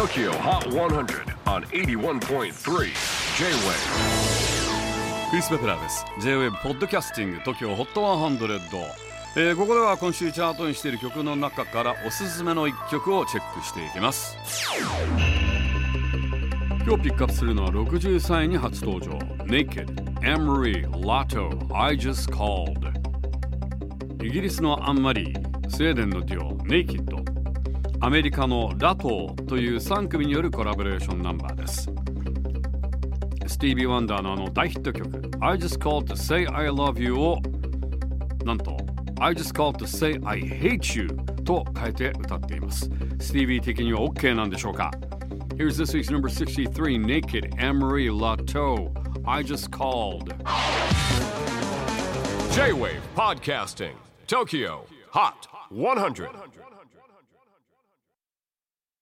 TOKYO HOT 100 on 81.3 J-WAVE クリス・ベプラーです J-WAVE ポッドキャスティング TOKYO HOT 100、えー、ここでは今週チャートにしている曲の中からおすすめの一曲をチェックしていきます。今日ピックアップするのは63位に初登場。Naked, Anne-Marie, Lotto, I Just Called イギリスのアンマリースウェーデンのデュオ Naked アメリカのラトーという3組によるコラボレーションナンバーですスティービー・ワンダーのあの大ヒット曲 I just called to say I love you をなんと I just called to say I hate you と変えて歌っていますスティービー的には OK なんでしょうか Here's this week's number 63 Naked Anne-Marie Lato I just called J-WAVE PODCASTING TOKYO HOT 100